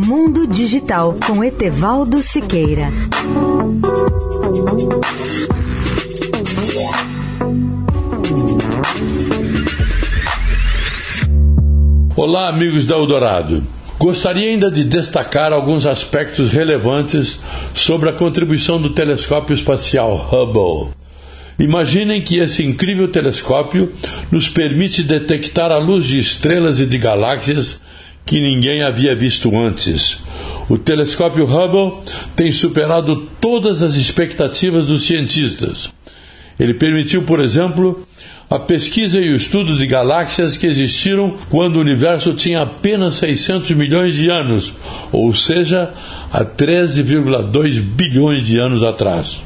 Mundo Digital com Etevaldo Siqueira. Olá, amigos da Eldorado. Gostaria ainda de destacar alguns aspectos relevantes sobre a contribuição do telescópio espacial Hubble. Imaginem que esse incrível telescópio nos permite detectar a luz de estrelas e de galáxias que ninguém havia visto antes. O telescópio Hubble tem superado todas as expectativas dos cientistas. Ele permitiu, por exemplo, a pesquisa e o estudo de galáxias que existiram quando o universo tinha apenas 600 milhões de anos, ou seja, há 13,2 bilhões de anos atrás.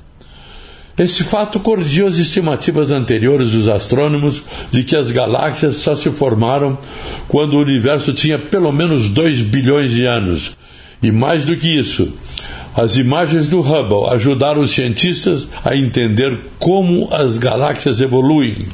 Esse fato corrigiu as estimativas anteriores dos astrônomos de que as galáxias só se formaram quando o universo tinha pelo menos 2 bilhões de anos. E mais do que isso, as imagens do Hubble ajudaram os cientistas a entender como as galáxias evoluem.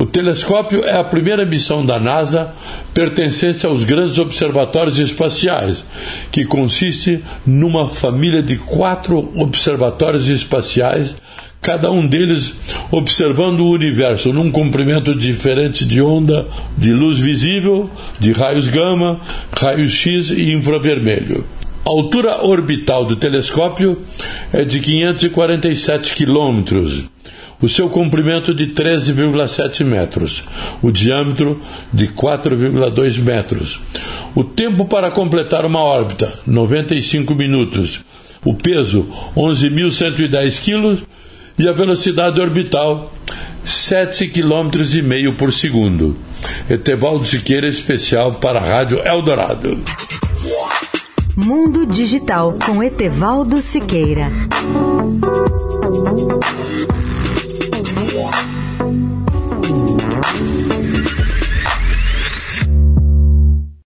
O telescópio é a primeira missão da NASA pertencente aos grandes observatórios espaciais, que consiste numa família de quatro observatórios espaciais, cada um deles observando o universo num comprimento diferente de onda de luz visível, de raios gama, raios X e infravermelho. A altura orbital do telescópio é de 547 quilômetros o seu comprimento de 13,7 metros, o diâmetro de 4,2 metros. O tempo para completar uma órbita, 95 minutos. O peso, 11.110 kg e a velocidade orbital, 7,5 km por segundo. Etevaldo Siqueira, especial para a Rádio Eldorado. Mundo Digital com Etevaldo Siqueira.